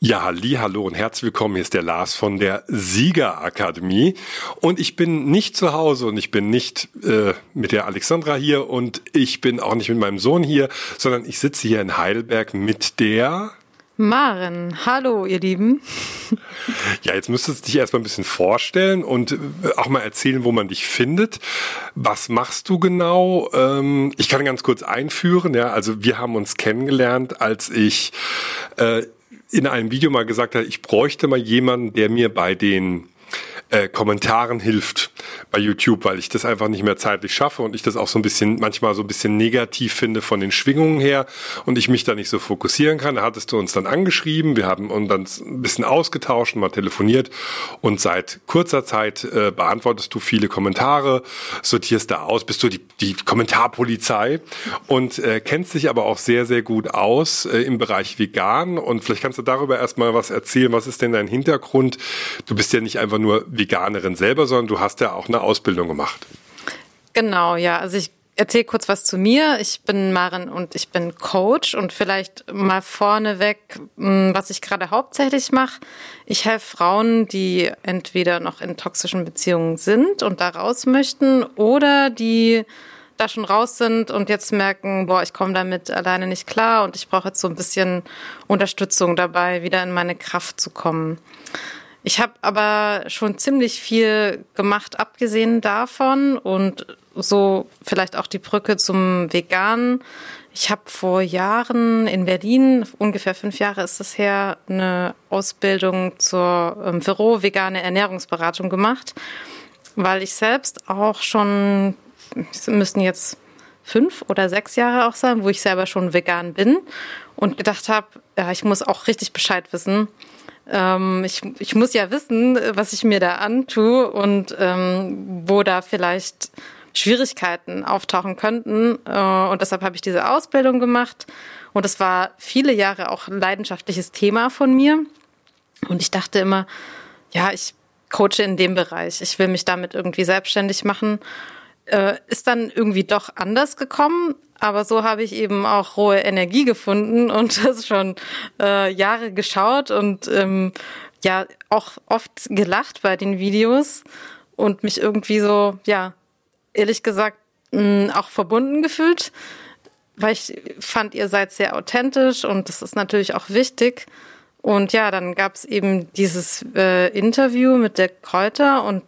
Ja, halli, hallo und herzlich willkommen. Hier ist der Lars von der Siegerakademie und ich bin nicht zu Hause und ich bin nicht äh, mit der Alexandra hier und ich bin auch nicht mit meinem Sohn hier, sondern ich sitze hier in Heidelberg mit der Maren, hallo ihr Lieben. Ja, jetzt müsstest du dich erstmal ein bisschen vorstellen und äh, auch mal erzählen, wo man dich findet. Was machst du genau? Ähm, ich kann ganz kurz einführen, ja, also wir haben uns kennengelernt, als ich äh, in einem Video mal gesagt habe, ich bräuchte mal jemanden, der mir bei den äh, Kommentaren hilft bei YouTube, weil ich das einfach nicht mehr zeitlich schaffe und ich das auch so ein bisschen, manchmal so ein bisschen negativ finde von den Schwingungen her und ich mich da nicht so fokussieren kann. Da hattest du uns dann angeschrieben, wir haben uns dann ein bisschen ausgetauscht, mal telefoniert und seit kurzer Zeit äh, beantwortest du viele Kommentare, sortierst da aus, bist du die, die Kommentarpolizei und äh, kennst dich aber auch sehr, sehr gut aus äh, im Bereich vegan und vielleicht kannst du darüber erstmal was erzählen. Was ist denn dein Hintergrund? Du bist ja nicht einfach nur Veganerin selber, sondern du hast ja auch eine Ausbildung gemacht. Genau, ja. Also ich erzähle kurz was zu mir. Ich bin Maren und ich bin Coach und vielleicht mal vorneweg, hm, was ich gerade hauptsächlich mache. Ich helfe Frauen, die entweder noch in toxischen Beziehungen sind und da raus möchten oder die da schon raus sind und jetzt merken, boah, ich komme damit alleine nicht klar und ich brauche jetzt so ein bisschen Unterstützung dabei, wieder in meine Kraft zu kommen. Ich habe aber schon ziemlich viel gemacht, abgesehen davon. Und so vielleicht auch die Brücke zum Veganen. Ich habe vor Jahren in Berlin, ungefähr fünf Jahre ist es her, eine Ausbildung zur ähm, Büro vegane Ernährungsberatung gemacht, weil ich selbst auch schon, es müssen jetzt fünf oder sechs Jahre auch sein, wo ich selber schon vegan bin und gedacht habe, ja, ich muss auch richtig Bescheid wissen, ähm, ich, ich muss ja wissen, was ich mir da antue und ähm, wo da vielleicht Schwierigkeiten auftauchen könnten. Äh, und deshalb habe ich diese Ausbildung gemacht. Und es war viele Jahre auch ein leidenschaftliches Thema von mir. Und ich dachte immer, ja, ich coache in dem Bereich. Ich will mich damit irgendwie selbstständig machen. Äh, ist dann irgendwie doch anders gekommen. Aber so habe ich eben auch rohe Energie gefunden und das schon äh, Jahre geschaut und ähm, ja auch oft gelacht bei den Videos und mich irgendwie so, ja, ehrlich gesagt, mh, auch verbunden gefühlt, weil ich fand, ihr seid sehr authentisch und das ist natürlich auch wichtig. Und ja, dann gab es eben dieses äh, Interview mit der Kräuter und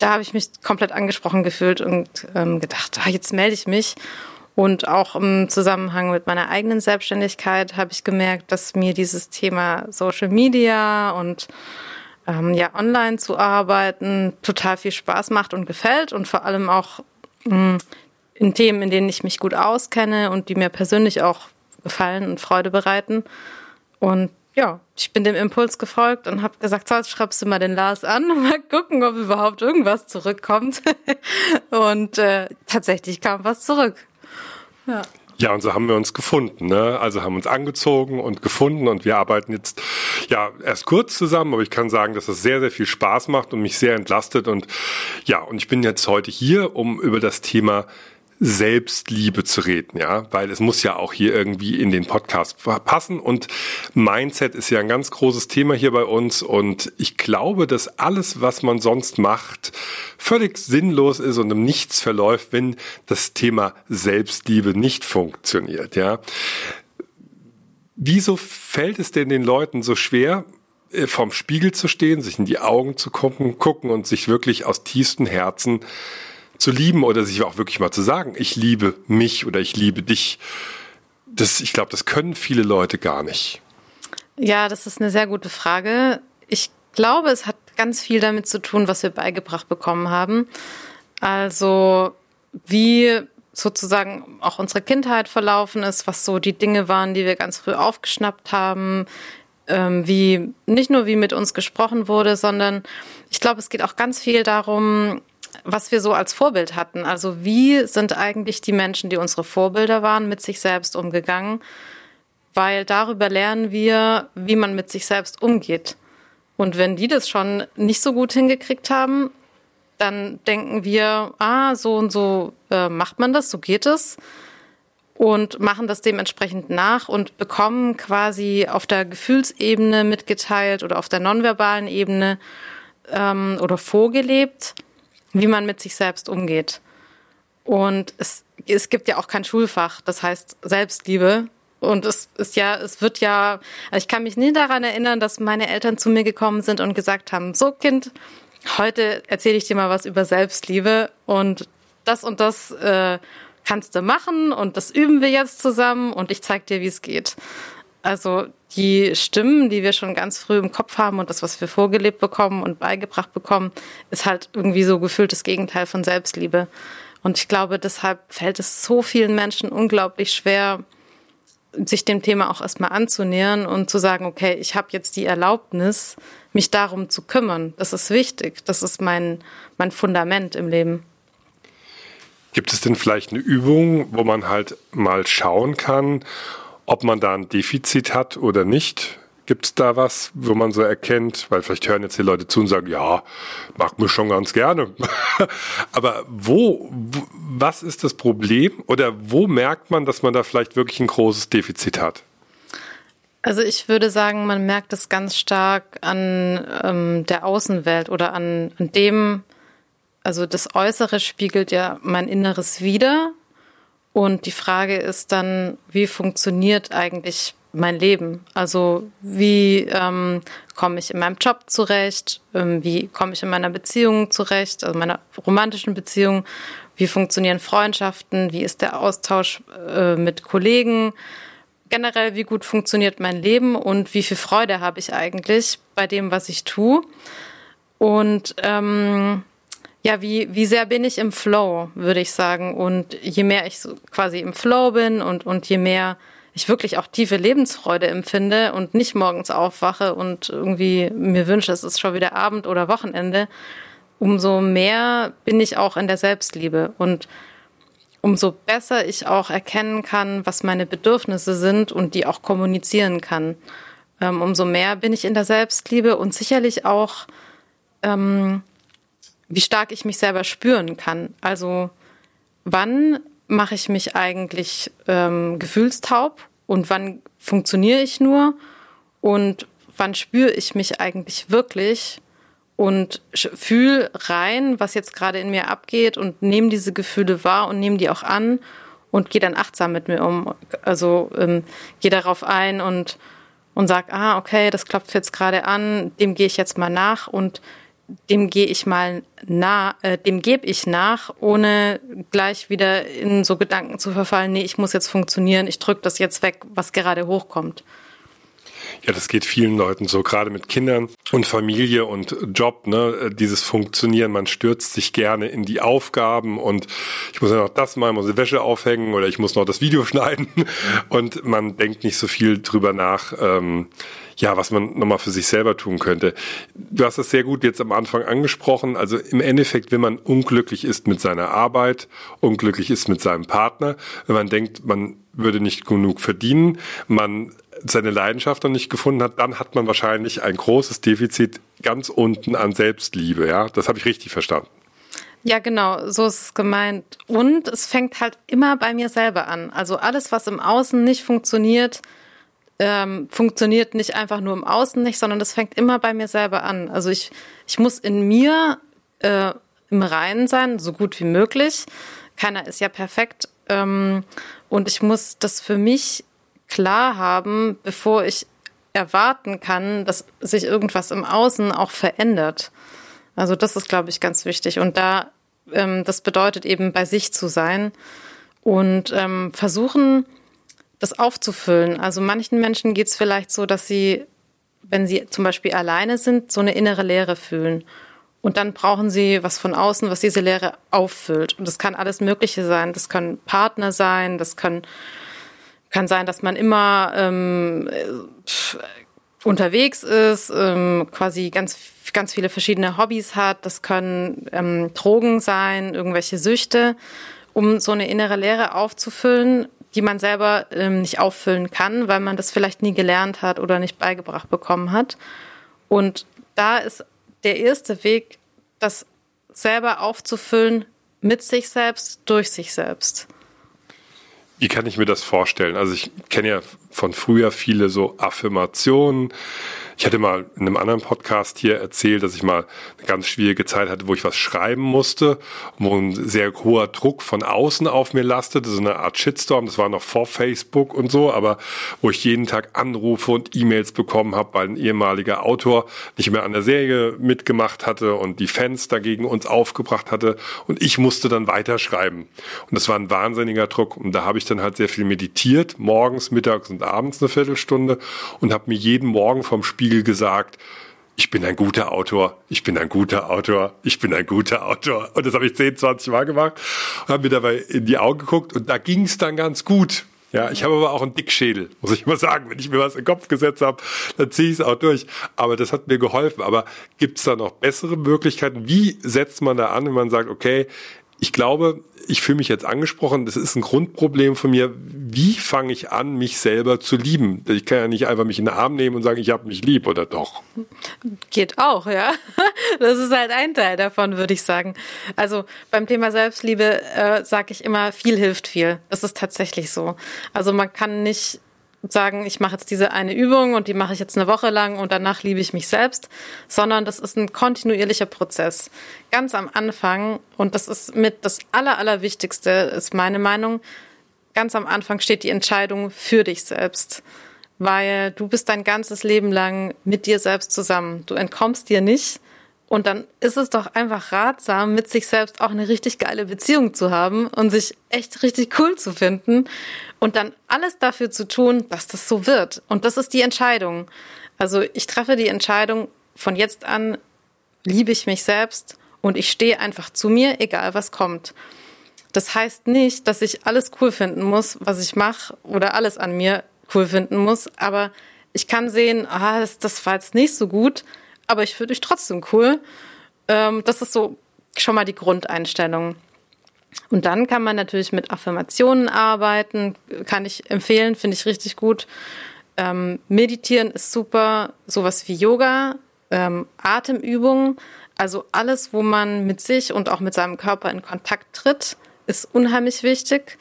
da habe ich mich komplett angesprochen gefühlt und ähm, gedacht, ah, jetzt melde ich mich. Und auch im Zusammenhang mit meiner eigenen Selbstständigkeit habe ich gemerkt, dass mir dieses Thema Social Media und ähm, ja online zu arbeiten total viel Spaß macht und gefällt und vor allem auch mh, hm, in Themen, in denen ich mich gut auskenne und die mir persönlich auch gefallen und Freude bereiten. Und ja, ich bin dem Impuls gefolgt und habe gesagt, so, schreibst du mal den Lars an und mal gucken, ob überhaupt irgendwas zurückkommt. und äh, tatsächlich kam was zurück. Ja. Ja, und so haben wir uns gefunden. Ne? Also haben uns angezogen und gefunden und wir arbeiten jetzt ja erst kurz zusammen, aber ich kann sagen, dass es sehr, sehr viel Spaß macht und mich sehr entlastet. Und ja, und ich bin jetzt heute hier, um über das Thema Selbstliebe zu reden, ja, weil es muss ja auch hier irgendwie in den Podcast passen. Und Mindset ist ja ein ganz großes Thema hier bei uns. Und ich glaube, dass alles, was man sonst macht, völlig sinnlos ist und im Nichts verläuft, wenn das Thema Selbstliebe nicht funktioniert, ja. Wieso fällt es denn den Leuten so schwer, äh, vorm Spiegel zu stehen, sich in die Augen zu gucken, gucken und sich wirklich aus tiefstem Herzen zu lieben oder sich auch wirklich mal zu sagen, ich liebe mich oder ich liebe dich. Das, ich glaube, das können viele Leute gar nicht. Ja, das ist eine sehr gute Frage. Ich glaube, es hat ganz viel damit zu tun, was wir beigebracht bekommen haben. Also wie sozusagen auch unsere Kindheit verlaufen ist, was so die Dinge waren, die wir ganz früh aufgeschnappt haben, ähm, wie nicht nur wie mit uns gesprochen wurde, sondern ich glaube, es geht auch ganz viel darum, was wir so als Vorbild hatten. Also wie sind eigentlich die Menschen, die unsere Vorbilder waren, mit sich selbst umgegangen? Weil darüber lernen wir, wie man mit sich selbst umgeht. Und wenn die das schon nicht so gut hingekriegt haben, dann denken wir, ah, so und so äh, macht man das, so geht es. und machen das dementsprechend nach und bekommen quasi auf der Gefühlsebene mitgeteilt oder auf der nonverbalen Ebene ähm, oder vorgelebt, wie man mit sich selbst umgeht. Und es, es gibt ja auch kein Schulfach, das heißt Selbstliebe. Und es ist ja, es wird ja, also ich kann mich nie daran erinnern, dass meine Eltern zu mir gekommen sind und gesagt haben, so Kind, heute erzähle ich dir mal was über Selbstliebe und das und das äh, kannst du machen und das üben wir jetzt zusammen und ich zeig dir, wie es geht. Also die Stimmen, die wir schon ganz früh im Kopf haben und das, was wir vorgelebt bekommen und beigebracht bekommen, ist halt irgendwie so gefühlt das Gegenteil von Selbstliebe. Und ich glaube, deshalb fällt es so vielen Menschen unglaublich schwer, sich dem Thema auch erstmal anzunähern und zu sagen, okay, ich habe jetzt die Erlaubnis, mich darum zu kümmern. Das ist wichtig. Das ist mein, mein Fundament im Leben. Gibt es denn vielleicht eine Übung, wo man halt mal schauen kann, ob man da ein Defizit hat oder nicht? Gibt es da was, wo man so erkennt, weil vielleicht hören jetzt die Leute zu und sagen, ja, mag mir schon ganz gerne. Aber wo, was ist das Problem oder wo merkt man, dass man da vielleicht wirklich ein großes Defizit hat? Also ich würde sagen, man merkt es ganz stark an ähm, der Außenwelt oder an, an dem, also das Äußere spiegelt ja mein Inneres wider. Und die Frage ist dann, wie funktioniert eigentlich mein Leben? Also wie ähm, komme ich in meinem Job zurecht? Ähm, wie komme ich in meiner Beziehung zurecht, also meiner romantischen Beziehung? Wie funktionieren Freundschaften? Wie ist der Austausch äh, mit Kollegen? Generell, wie gut funktioniert mein Leben und wie viel Freude habe ich eigentlich bei dem, was ich tue? Und ähm, ja, wie, wie sehr bin ich im Flow, würde ich sagen. Und je mehr ich so quasi im Flow bin und, und je mehr ich wirklich auch tiefe Lebensfreude empfinde und nicht morgens aufwache und irgendwie mir wünsche, es ist schon wieder Abend oder Wochenende, umso mehr bin ich auch in der Selbstliebe und umso besser ich auch erkennen kann, was meine Bedürfnisse sind und die auch kommunizieren kann. Ähm, umso mehr bin ich in der Selbstliebe und sicherlich auch, ähm, wie stark ich mich selber spüren kann. Also wann mache ich mich eigentlich ähm, gefühlstaub und wann funktioniere ich nur und wann spüre ich mich eigentlich wirklich und fühle rein, was jetzt gerade in mir abgeht und nehme diese Gefühle wahr und nehme die auch an und gehe dann achtsam mit mir um. Also ähm, gehe darauf ein und, und sag, ah, okay, das klopft jetzt gerade an, dem gehe ich jetzt mal nach und dem gehe ich mal nah, äh, dem gebe ich nach, ohne gleich wieder in so Gedanken zu verfallen, nee, ich muss jetzt funktionieren, ich drücke das jetzt weg, was gerade hochkommt. Ja, das geht vielen Leuten so, gerade mit Kindern und Familie und Job, ne, dieses Funktionieren. Man stürzt sich gerne in die Aufgaben und ich muss ja noch das mal, muss die Wäsche aufhängen oder ich muss noch das Video schneiden und man denkt nicht so viel drüber nach, ähm, ja, was man nochmal für sich selber tun könnte. Du hast das sehr gut jetzt am Anfang angesprochen. Also im Endeffekt, wenn man unglücklich ist mit seiner Arbeit, unglücklich ist mit seinem Partner, wenn man denkt, man würde nicht genug verdienen, man seine Leidenschaft noch nicht gefunden hat, dann hat man wahrscheinlich ein großes Defizit ganz unten an Selbstliebe. Ja, das habe ich richtig verstanden. Ja, genau, so ist es gemeint. Und es fängt halt immer bei mir selber an. Also alles, was im Außen nicht funktioniert, ähm, funktioniert nicht einfach nur im Außen nicht, sondern das fängt immer bei mir selber an. Also ich, ich muss in mir äh, im Reinen sein, so gut wie möglich. Keiner ist ja perfekt. Ähm, und ich muss das für mich klar haben, bevor ich erwarten kann, dass sich irgendwas im Außen auch verändert. Also das ist, glaube ich, ganz wichtig. Und da, ähm, das bedeutet eben bei sich zu sein und ähm, versuchen, das aufzufüllen. Also manchen Menschen geht es vielleicht so, dass sie, wenn sie zum Beispiel alleine sind, so eine innere Leere fühlen. Und dann brauchen sie was von außen, was diese Leere auffüllt. Und das kann alles Mögliche sein. Das können Partner sein, das können, kann sein, dass man immer ähm, unterwegs ist, ähm, quasi ganz, ganz viele verschiedene Hobbys hat. Das können ähm, Drogen sein, irgendwelche Süchte, um so eine innere Leere aufzufüllen die man selber ähm, nicht auffüllen kann, weil man das vielleicht nie gelernt hat oder nicht beigebracht bekommen hat. Und da ist der erste Weg, das selber aufzufüllen mit sich selbst, durch sich selbst. Wie kann ich mir das vorstellen? Also ich kenne ja von früher viele so Affirmationen. Ich hatte mal in einem anderen Podcast hier erzählt, dass ich mal eine ganz schwierige Zeit hatte, wo ich was schreiben musste, wo ein sehr hoher Druck von außen auf mir lastete, so eine Art Shitstorm. Das war noch vor Facebook und so, aber wo ich jeden Tag Anrufe und E-Mails bekommen habe, weil ein ehemaliger Autor nicht mehr an der Serie mitgemacht hatte und die Fans dagegen uns aufgebracht hatte und ich musste dann weiterschreiben. Und das war ein wahnsinniger Druck und da habe ich dann halt sehr viel meditiert, morgens, mittags abends eine Viertelstunde und habe mir jeden Morgen vom Spiegel gesagt, ich bin ein guter Autor, ich bin ein guter Autor, ich bin ein guter Autor. Und das habe ich 10, 20 Mal gemacht und habe mir dabei in die Augen geguckt und da ging es dann ganz gut. Ja, ich habe aber auch einen Dickschädel, muss ich mal sagen. Wenn ich mir was in den Kopf gesetzt habe, dann ziehe ich es auch durch. Aber das hat mir geholfen. Aber gibt es da noch bessere Möglichkeiten? Wie setzt man da an, wenn man sagt, okay, ich glaube, ich fühle mich jetzt angesprochen, das ist ein Grundproblem von mir. Wie fange ich an, mich selber zu lieben? Ich kann ja nicht einfach mich in den Arm nehmen und sagen, ich habe mich lieb, oder doch? Geht auch, ja. Das ist halt ein Teil davon, würde ich sagen. Also beim Thema Selbstliebe äh, sage ich immer, viel hilft viel. Das ist tatsächlich so. Also man kann nicht sagen, ich mache jetzt diese eine Übung und die mache ich jetzt eine Woche lang und danach liebe ich mich selbst, sondern das ist ein kontinuierlicher Prozess. Ganz am Anfang, und das ist mit das Aller, Allerwichtigste, ist meine Meinung, ganz am Anfang steht die Entscheidung für dich selbst. Weil du bist dein ganzes Leben lang mit dir selbst zusammen. Du entkommst dir nicht. Und dann ist es doch einfach ratsam, mit sich selbst auch eine richtig geile Beziehung zu haben und sich echt richtig cool zu finden und dann alles dafür zu tun, dass das so wird. Und das ist die Entscheidung. Also ich treffe die Entscheidung, von jetzt an liebe ich mich selbst und ich stehe einfach zu mir, egal was kommt. Das heißt nicht, dass ich alles cool finden muss, was ich mache oder alles an mir cool finden muss, aber ich kann sehen, ah, das, das war jetzt nicht so gut, aber ich fühle mich trotzdem cool. Ähm, das ist so schon mal die Grundeinstellung. Und dann kann man natürlich mit Affirmationen arbeiten, kann ich empfehlen, finde ich richtig gut. Ähm, meditieren ist super, sowas wie Yoga, ähm, Atemübungen, also alles, wo man mit sich und auch mit seinem Körper in Kontakt tritt, ist unheimlich wichtig.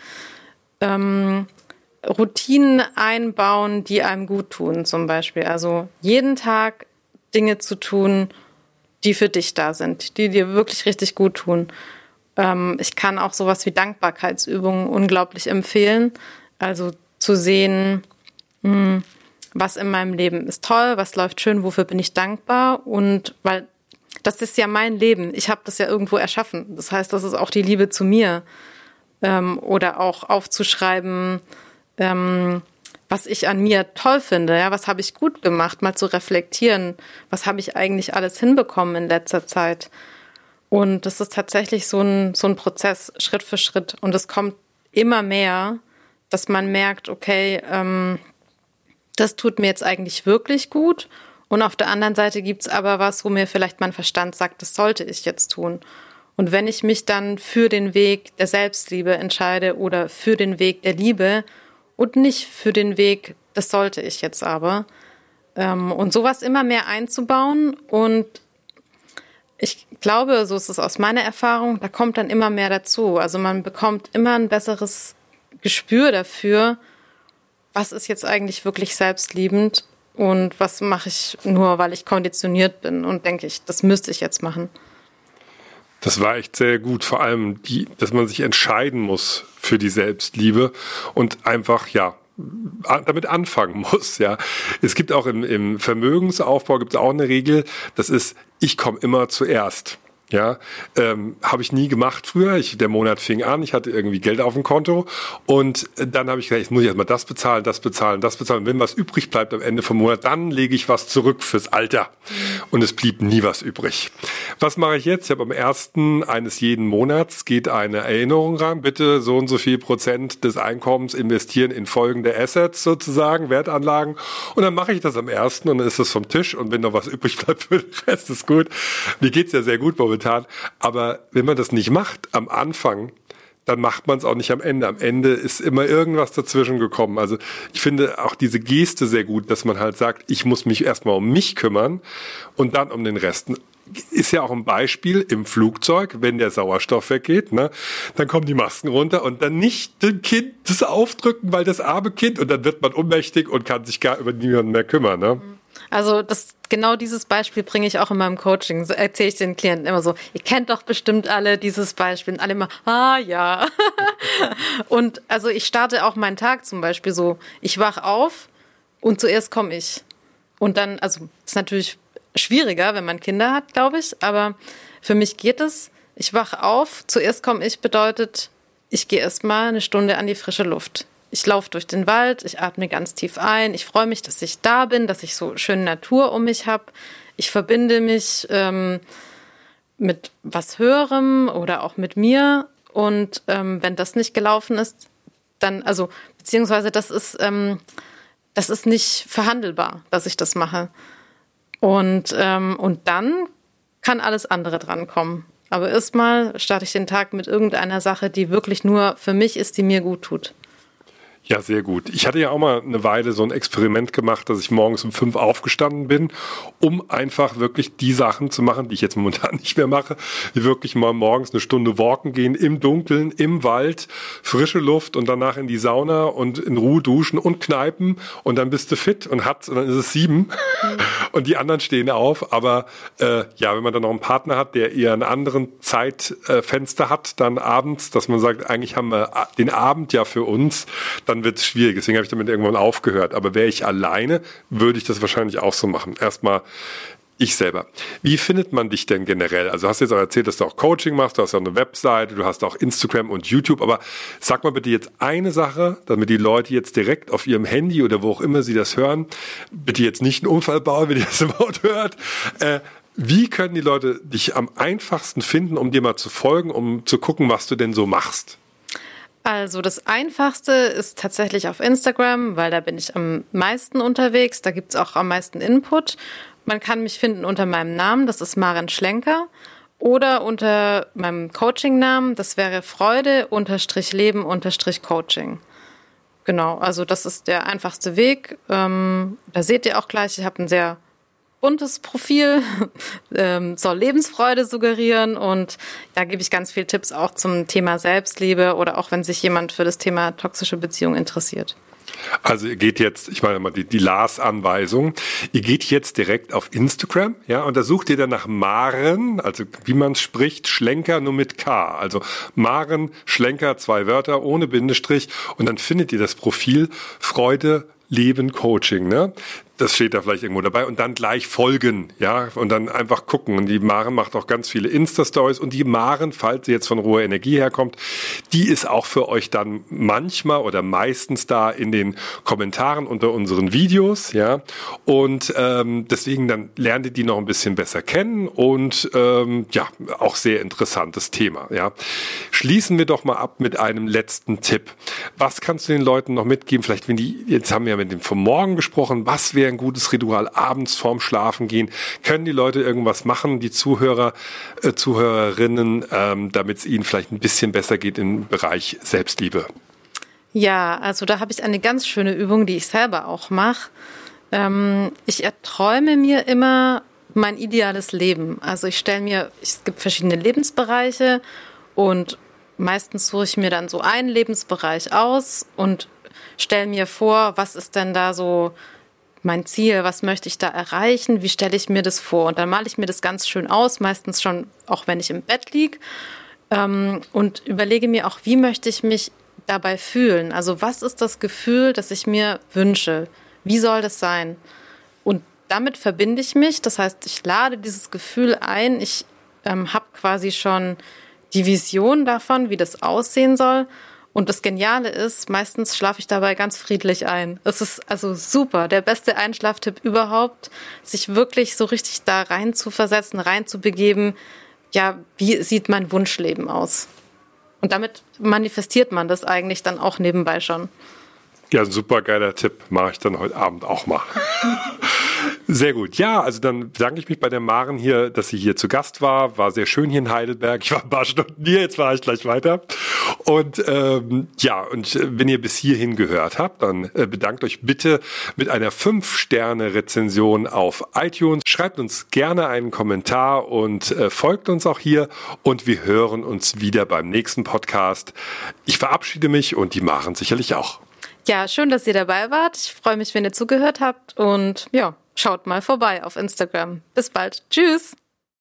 Ähm, Routinen einbauen, die einem gut tun, zum Beispiel. Also jeden Tag Dinge zu tun, die für dich da sind, die dir wirklich richtig gut tun. Ähm, ich kann auch sowas wie Dankbarkeitsübungen unglaublich empfehlen. Also zu sehen, mh, hm, was in meinem Leben ist toll, was läuft schön, wofür bin ich dankbar und weil das ist ja mein Leben. Ich habe das ja irgendwo erschaffen. Das heißt, das ist auch die Liebe zu mir. Ähm, oder auch aufzuschreiben, ähm, was ich an mir toll finde, ja, was habe ich gut gemacht, mal zu reflektieren, was habe ich eigentlich alles hinbekommen in letzter Zeit. Und das ist tatsächlich so ein, so ein Prozess, Schritt für Schritt. Und es kommt immer mehr, dass man merkt, okay, ähm, das tut mir jetzt eigentlich wirklich gut. Und auf der anderen Seite gibt es aber was, wo mir vielleicht mein Verstand sagt, das sollte ich jetzt tun. Und wenn ich mich dann für den Weg der Selbstliebe entscheide oder für den Weg der Liebe und nicht für den Weg, das sollte ich jetzt aber, ähm, und sowas immer mehr einzubauen und ich glaube, so ist es aus meiner Erfahrung, da kommt dann immer mehr dazu. Also man bekommt immer ein besseres Gespür dafür, was ist jetzt eigentlich wirklich selbstliebend und was mache ich nur, weil ich konditioniert bin und denke ich, das müsste ich jetzt machen. Das war echt sehr gut, vor allem die, dass man sich entscheiden muss für die Selbstliebe und einfach, ja, damit anfangen muss. Ja, es gibt auch im, im Vermögensaufbau gibt es auch eine Regel. Das ist, ich komme immer zuerst. Ja, ähm, habe ich nie gemacht früher. Ich, der Monat fing an, ich hatte irgendwie Geld auf dem Konto und dann habe ich gesagt, jetzt muss ich erstmal das bezahlen, das bezahlen, das bezahlen. Wenn was übrig bleibt am Ende vom Monat, dann lege ich was zurück fürs Alter. Und es blieb nie was übrig. Was mache ich jetzt? Ich habe am ersten eines jeden Monats geht eine Erinnerung rein. Bitte so und so viel Prozent des Einkommens investieren in folgende Assets sozusagen, Wertanlagen. Und dann mache ich das am ersten und dann ist das vom Tisch. Und wenn noch was übrig bleibt für den Rest, ist gut. Mir geht's ja sehr gut momentan momentan. Aber wenn man das nicht macht am Anfang, dann macht man es auch nicht am Ende. Am Ende ist immer irgendwas dazwischen gekommen. Also ich finde auch diese Geste sehr gut, dass man halt sagt, ich muss mich erstmal um mich kümmern und dann um den Rest. ist ja auch ein Beispiel im Flugzeug, wenn der Sauerstoff weggeht, ne, dann kommen die Masken runter und dann nicht dem Kind das aufdrücken, weil das arme Kind und dann wird man ohnmächtig und kann sich gar über niemanden mehr kümmern. Ne? Also das genau dieses Beispiel bringe ich auch in meinem Coaching. So erzähle ich den Klienten immer so, ihr kennt doch bestimmt alle dieses Beispiel. Und alle immer, ah ja. und also ich starte auch meinen Tag zum Beispiel so, ich wach auf und zuerst komme ich. Und dann, also ist natürlich schwieriger, wenn man Kinder hat, glaube ich, aber für mich geht es. Ich wach auf, zuerst komme ich bedeutet, ich gehe erstmal eine Stunde an die frische Luft. Ich laufe durch den Wald, ich atme ganz tief ein, ich freue mich, dass ich da bin, dass ich so schöne Natur um mich habe. Ich verbinde mich ähm, mit was Höherem oder auch mit mir. Und ähm, wenn das nicht gelaufen ist, dann, also, beziehungsweise das ist, ähm, das ist nicht verhandelbar, dass ich das mache. Und, ähm, und dann kann alles andere drankommen. Aber erstmal starte ich den Tag mit irgendeiner Sache, die wirklich nur für mich ist, die mir gut tut. Ja, sehr gut. Ich hatte ja auch mal eine Weile so ein Experiment gemacht, dass ich morgens um fünf aufgestanden bin, um einfach wirklich die Sachen zu machen, die ich jetzt momentan nicht mehr mache. Die wirklich mal morgens eine Stunde walken gehen, im Dunkeln, im Wald, frische Luft und danach in die Sauna und in Ruhe duschen und kneipen und dann bist du fit und hat, und dann ist es sieben und die anderen stehen auf. Aber äh, ja, wenn man dann noch einen Partner hat, der eher einen anderen Zeitfenster äh, hat, dann abends, dass man sagt, eigentlich haben wir den Abend ja für uns, dann dann wird es schwierig. Deswegen habe ich damit irgendwann aufgehört. Aber wäre ich alleine, würde ich das wahrscheinlich auch so machen. Erstmal ich selber. Wie findet man dich denn generell? Also hast du jetzt auch erzählt, dass du auch Coaching machst, du hast ja eine Webseite, du hast auch Instagram und YouTube, aber sag mal bitte jetzt eine Sache, damit die Leute jetzt direkt auf ihrem Handy oder wo auch immer sie das hören, bitte jetzt nicht einen Unfall bauen, wenn ihr das Wort hört. Äh, wie können die Leute dich am einfachsten finden, um dir mal zu folgen, um zu gucken, was du denn so machst? Also das Einfachste ist tatsächlich auf Instagram, weil da bin ich am meisten unterwegs. Da gibt es auch am meisten Input. Man kann mich finden unter meinem Namen, das ist Maren Schlenker. Oder unter meinem Coaching-Namen, das wäre Freude-Leben-Coaching. Genau, also das ist der einfachste Weg. Ähm, da seht ihr auch gleich, ich habe einen sehr buntes Profil, ähm, soll Lebensfreude suggerieren und da gebe ich ganz viele Tipps auch zum Thema Selbstliebe oder auch wenn sich jemand für das Thema toxische Beziehung interessiert. Also ihr geht jetzt, ich meine mal die, die Lars-Anweisung, ihr geht jetzt direkt auf Instagram, ja, und da sucht ihr dann nach Maren, also wie man spricht, Schlenker nur mit K, also Maren, Schlenker, zwei Wörter ohne Bindestrich und dann findet ihr das Profil Freude, Leben Coaching, ne? Das steht da vielleicht irgendwo dabei und dann gleich folgen, ja, und dann einfach gucken. Und die Maren macht auch ganz viele Insta-Stories und die Maren, falls sie jetzt von roher Energie herkommt, die ist auch für euch dann manchmal oder meistens da in den Kommentaren unter unseren Videos, ja. Und ähm, deswegen dann lernt ihr die noch ein bisschen besser kennen und ähm, ja, auch sehr interessantes Thema, ja. Schließen wir doch mal ab mit einem letzten Tipp. Was kannst du den Leuten noch mitgeben? Vielleicht, wenn die, jetzt haben wir ja mit dem vom Morgen gesprochen, was wäre ein gutes Ritual abends vorm Schlafengehen? Können die Leute irgendwas machen, die Zuhörer, äh, Zuhörerinnen, ähm, damit es ihnen vielleicht ein bisschen besser geht im Bereich Selbstliebe? Ja, also da habe ich eine ganz schöne Übung, die ich selber auch mache. Ähm, ich erträume mir immer mein ideales Leben. Also ich stelle mir, es gibt verschiedene Lebensbereiche und meistens suche ich mir dann so einen Lebensbereich aus und stelle mir vor, was ist denn da so mein Ziel, was möchte ich da erreichen, wie stelle ich mir das vor. Und dann male ich mir das ganz schön aus, meistens schon auch wenn ich im Bett liege ähm, und überlege mir auch, wie möchte ich mich dabei fühlen. Also was ist das Gefühl, das ich mir wünsche? Wie soll das sein? Und damit verbinde ich mich, das heißt, ich lade dieses Gefühl ein, ich ähm, habe quasi schon die Vision davon, wie das aussehen soll und das Geniale ist, meistens schlafe ich dabei ganz friedlich ein. Es ist also super, der beste Einschlaftipp überhaupt, sich wirklich so richtig da rein zu versetzen, rein zu begeben. Ja, wie sieht mein Wunschleben aus? Und damit manifestiert man das eigentlich dann auch nebenbei schon. Ja, super geiler Tipp. Mache ich dann heute Abend auch mal. Sehr gut. Ja, also dann bedanke ich mich bei der Maren hier, dass sie hier zu Gast war. War sehr schön hier in Heidelberg. Ich war ein paar Stunden hier, jetzt war ich gleich weiter. Und ähm, ja, und wenn ihr bis hierhin gehört habt, dann äh, bedankt euch bitte mit einer 5-Sterne-Rezension auf iTunes. Schreibt uns gerne einen Kommentar und äh, folgt uns auch hier. Und wir hören uns wieder beim nächsten Podcast. Ich verabschiede mich und die Maren sicherlich auch. Ja, schön, dass ihr dabei wart. Ich freue mich, wenn ihr zugehört habt und ja, schaut mal vorbei auf Instagram. Bis bald. Tschüss.